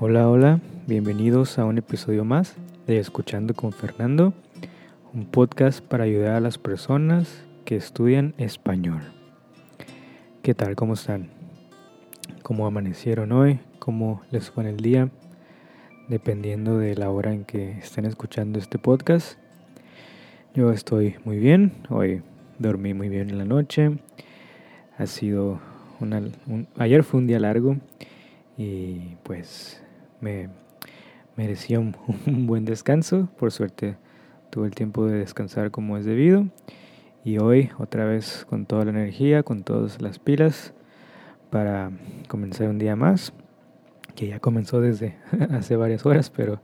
Hola, hola, bienvenidos a un episodio más de Escuchando con Fernando, un podcast para ayudar a las personas que estudian español. ¿Qué tal? ¿Cómo están? ¿Cómo amanecieron hoy? ¿Cómo les fue en el día? Dependiendo de la hora en que estén escuchando este podcast. Yo estoy muy bien, hoy dormí muy bien en la noche. Ha sido una, ayer fue un día largo y pues me merecía un, buen descanso. Por suerte tuve el tiempo de descansar como es debido. Y hoy otra vez con toda la energía, con todas las pilas para comenzar un día más, que ya comenzó desde hace varias horas, pero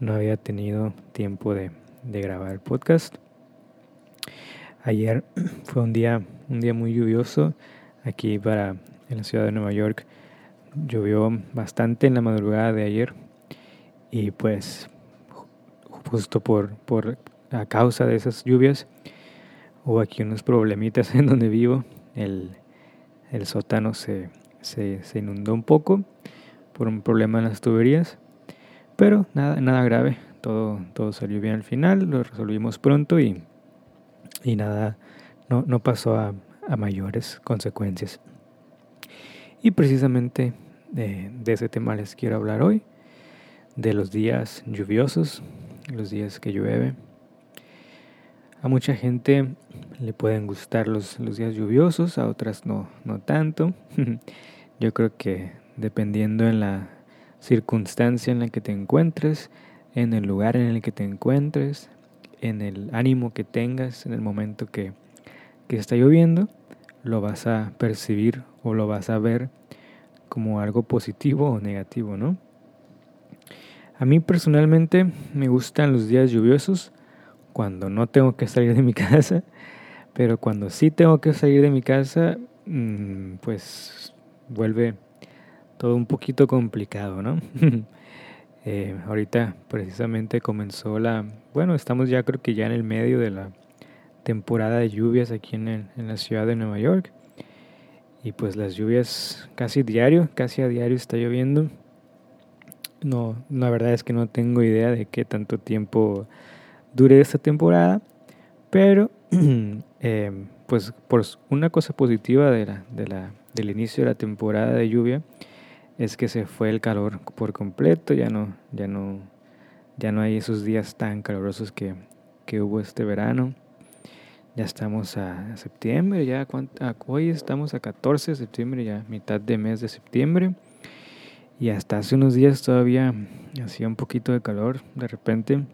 no había tenido tiempo de, de grabar el podcast. Ayer fue un día, un día muy lluvioso aquí para en la ciudad de Nueva York llovió bastante en la madrugada de ayer y pues justo por, por a causa de esas lluvias hubo aquí unos problemitas en donde vivo. El, el sótano se, se, se, inundó un poco por un problema en las tuberías, pero nada, nada grave, todo, todo salió bien al final, lo resolvimos pronto y, y nada, no, no pasó a, a mayores consecuencias. Y precisamente de, ese tema les quiero hablar hoy, de los días lluviosos, los días que llueve. A mucha gente le pueden gustar los, los días lluviosos, a otras no, no tanto. Yo creo que dependiendo en la circunstancia en la que te encuentres, en el lugar en el que te encuentres, en el ánimo que tengas en el momento que, que está lloviendo, lo vas a percibir o lo vas a ver como algo positivo o negativo, ¿no? A mí personalmente me gustan los días lluviosos cuando no tengo que salir de mi casa, pero cuando sí tengo que salir de mi casa, mm, pues vuelve todo un poquito complicado, ¿no? eh, ahorita precisamente comenzó la, bueno, estamos ya creo que ya en el medio de la temporada de lluvias aquí en, en la ciudad de Nueva York. Y pues las lluvias casi diario, casi a diario está lloviendo. No, la verdad es que no tengo idea de qué tanto tiempo dure esta temporada, pero eh, pues por una cosa positiva del inicio de la temporada de lluvia es que se fue el calor por completo, ya no, ya no, ya no hay esos días tan calurosos que, que hubo este verano. Ya estamos a septiembre, ya hoy estamos a 14 de septiembre, ya mitad de mes de septiembre. Y hasta hace unos días todavía hacía un poquito de calor de repente.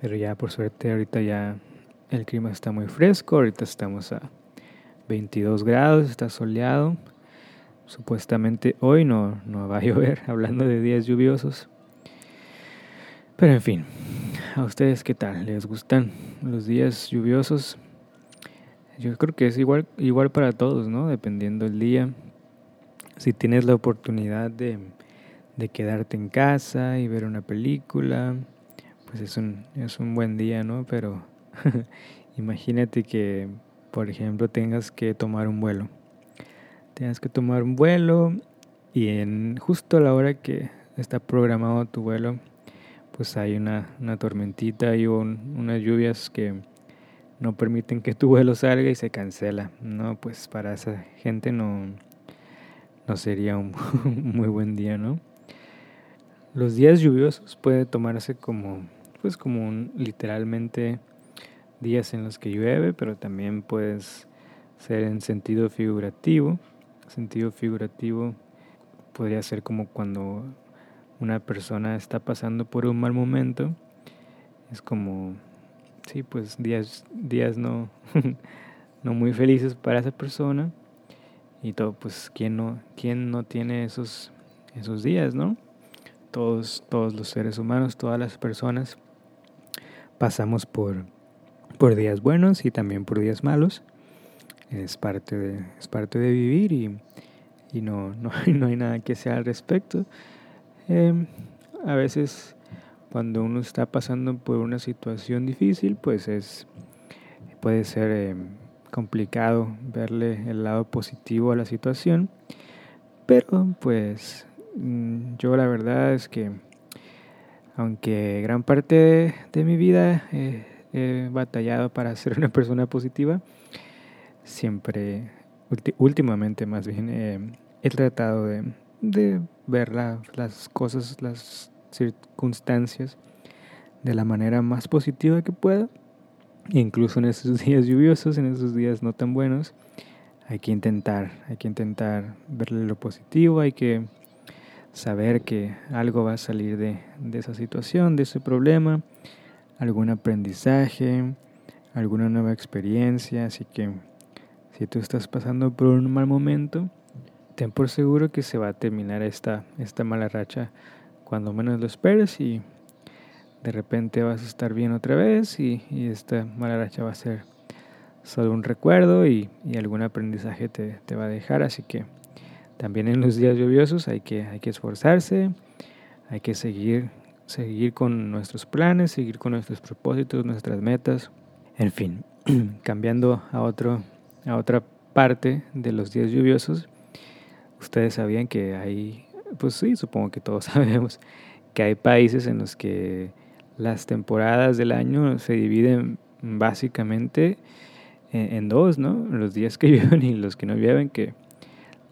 Pero ya por suerte ahorita ya el clima está muy fresco. Ahorita estamos a 22 grados, está soleado. Supuestamente hoy no, no va a llover, hablando de días lluviosos. Pero en fin, ¿A ustedes qué tal? ¿Les gustan los días lluviosos? Yo creo que es igual, igual para todos, ¿no? Dependiendo del día. Si tienes la oportunidad de, de quedarte en casa y ver una película, pues es un, es un buen día, ¿no? Pero imagínate que, por ejemplo, tengas que tomar un vuelo. Tengas que tomar un vuelo y en justo a la hora que está programado tu vuelo, pues hay una, una tormentita y unas lluvias que no permiten que tu vuelo salga y se cancela. No, pues para esa gente no, no sería un muy buen día, ¿no? Los días lluviosos puede tomarse como, pues como un, literalmente días en los que llueve, pero también puedes ser en sentido figurativo. Sentido figurativo podría ser como cuando una persona está pasando por un mal momento, es como, sí, pues días, días no, no muy felices para esa persona. Y todo, pues, ¿quién no, quién no tiene esos, esos días, no? Todos, todos los seres humanos, todas las personas pasamos por, por días buenos y también por días malos. Es parte de, es parte de vivir y, y no, no, no hay nada que sea al respecto. Em, a veces cuando uno está pasando por una situación difícil, pues es puede ser em, complicado verle el lado positivo a la situación, pero pues mm, yo la verdad es que aunque gran parte de, mi vida he batallado para ser una persona positiva, siempre, últimamente más bien, eh, he tratado de ver las cosas, las circunstancias de la manera más positiva que pueda. Incluso en esos días lluviosos, en esos días no tan buenos, hay que intentar, hay que intentar verle lo positivo, hay que saber que algo va a salir de, de esa situación, de ese problema, algún aprendizaje, alguna nueva experiencia, así que si tú estás pasando por un mal momento, ten por seguro que se va a terminar esta, esta mala racha cuando menos lo esperes y de repente vas a estar bien otra vez y, esta mala racha va a ser solo un recuerdo y, algún aprendizaje te, te, va a dejar. Así que también en los días lluviosos hay que, hay que esforzarse, hay que seguir, seguir con nuestros planes, seguir con nuestros propósitos, nuestras metas. En fin, cambiando a, otro, a otra parte de los días lluviosos, ustedes sabían que hay, pues sí, supongo que todos sabemos, que hay países en los que las temporadas del año se dividen básicamente en, dos, ¿no? Los días que llueven y los que no llueven, que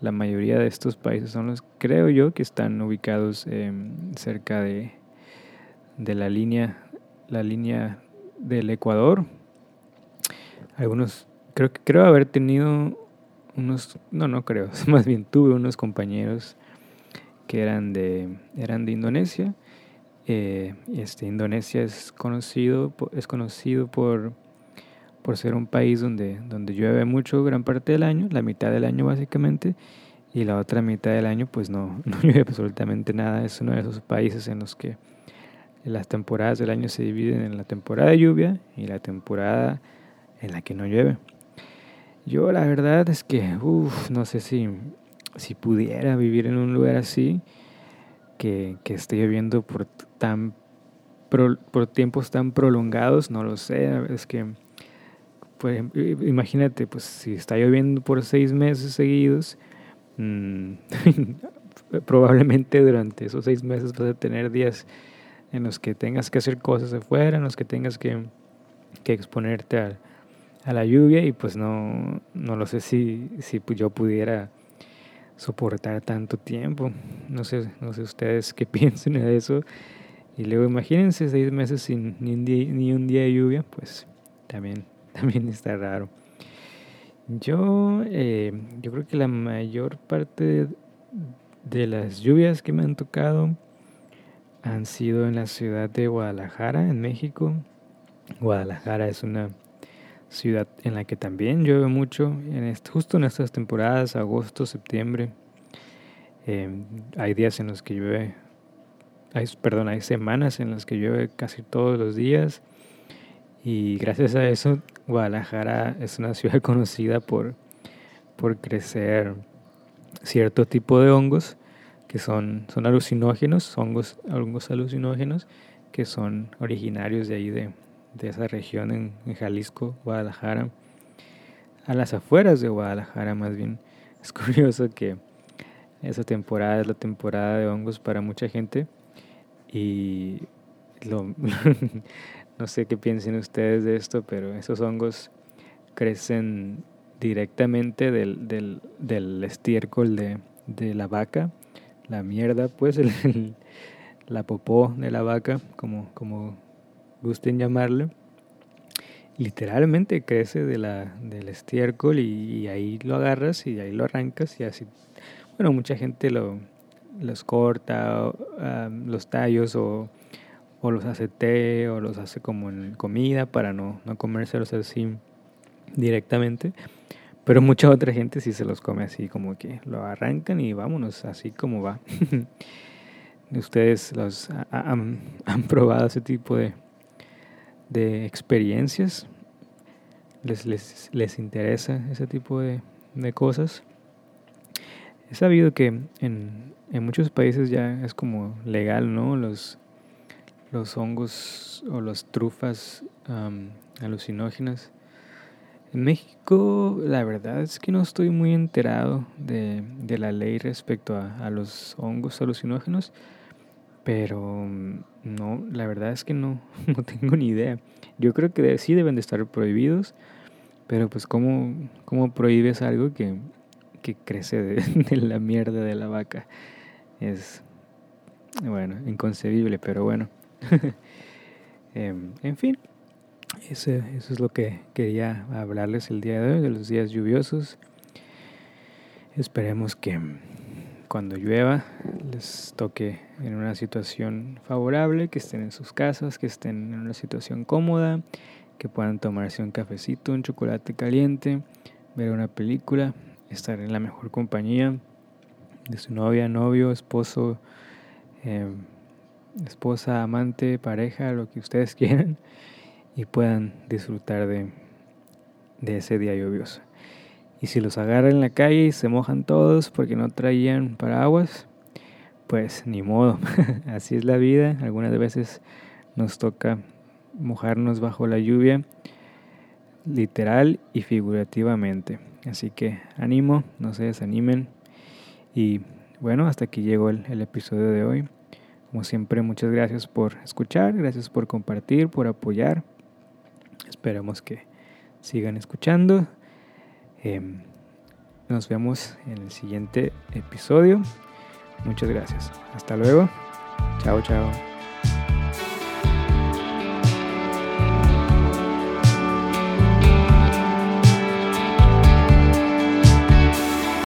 la mayoría de estos países son los, creo yo, que están ubicados em, cerca de, de la línea, la línea del Ecuador. Algunos, creo que creo haber tenido unos, no, no creo, más bien tuve unos compañeros que eran de, eran de Indonesia eh, este, Indonesia es conocido, es conocido por, por ser un país donde, donde llueve mucho gran parte del año, la mitad del año básicamente, y la otra mitad del año pues no, no llueve absolutamente nada. Es uno de esos países en los que las temporadas del año se dividen en la temporada de lluvia y la temporada en la que no llueve. Yo la verdad es que, uff, no sé si, si pudiera vivir en un lugar así que, que esté lloviendo por, tan, por tiempos tan prolongados, no lo sé, es que, imagínate, pues si está lloviendo por seis meses seguidos, mm, probablemente durante esos seis meses vas a tener días en los que tengas que hacer cosas afuera, en los que tengas que, que exponerte a, a, la lluvia y pues no, no lo sé si, si yo pudiera soportar tanto tiempo. No sé, no sé ustedes qué piensen de eso. Y luego imagínense seis meses sin ni un día, ni un día de lluvia, pues también, también está raro. Yo, eh, yo creo que la mayor parte de las lluvias que me han tocado han sido en la ciudad de Guadalajara, en México. Guadalajara es una ciudad en la que también llueve mucho, en justo en estas temporadas, agosto, septiembre. Eh, hay días en los que llueve, hay, perdón, hay semanas en las que llueve casi todos los días y gracias a eso Guadalajara es una ciudad conocida por, por crecer cierto tipo de hongos que son, son alucinógenos, hongos, hongos alucinógenos que son originarios de ahí de, de esa región en, Jalisco, Guadalajara, a las afueras de Guadalajara más bien. Es curioso que esa temporada es la temporada de hongos para mucha gente y lo, no sé qué piensen ustedes de esto, pero esos hongos crecen directamente del, del, del estiércol de, de, la vaca, la mierda, pues el, la popó de la vaca, como, como gusten llamarle, literalmente crece de la, del estiércol y, ahí lo agarras y ahí lo arrancas y así, bueno, mucha gente lo, los corta, los tallos o, o, los hace té o los hace como en comida para no, no comérselos así directamente. Pero mucha otra gente sí se los come así, como que lo arrancan y vámonos, así como va. ¿Ustedes los han, han probado ese tipo de, de experiencias. Les, les, les, interesa ese tipo de, de, cosas. He sabido que en, en, muchos países ya es como legal, ¿no? Los, los hongos o las trufas alucinógenas. En México, la verdad es que no estoy muy enterado de, de la ley respecto a, a, los hongos alucinógenos, pero mm, no, la verdad es que no, no tengo ni idea. Yo creo que sí deben de estar prohibidos, pero pues ¿cómo, cómo prohíbes algo que, que crece de, la mierda de la vaca? Es, bueno, inconcebible, pero bueno. eh, en fin. Eso, eso es lo que quería hablarles el día de hoy, de los días lluviosos. Esperemos que cuando llueva les toque en una situación favorable, que estén en sus casas, que estén en una situación cómoda, que puedan tomarse un cafecito, un chocolate caliente, ver una película, estar en la mejor compañía de su novia, novio, esposo, eh, esposa, amante, pareja, lo que ustedes quieran y puedan disfrutar de, de ese día lluvioso. Y si los agarran en la calle y se mojan todos porque no traían paraguas, pues ni modo, así es la vida. Algunas veces nos toca mojarnos bajo la lluvia, literal y figurativamente. Así que ánimo, no se desanimen. Y bueno, hasta aquí llegó el, el episodio de hoy. Como siempre, muchas gracias por escuchar, gracias por compartir, por apoyar. Esperamos que sigan escuchando. Eh, nos vemos en el siguiente episodio. Muchas gracias. Hasta luego. Chao, chao.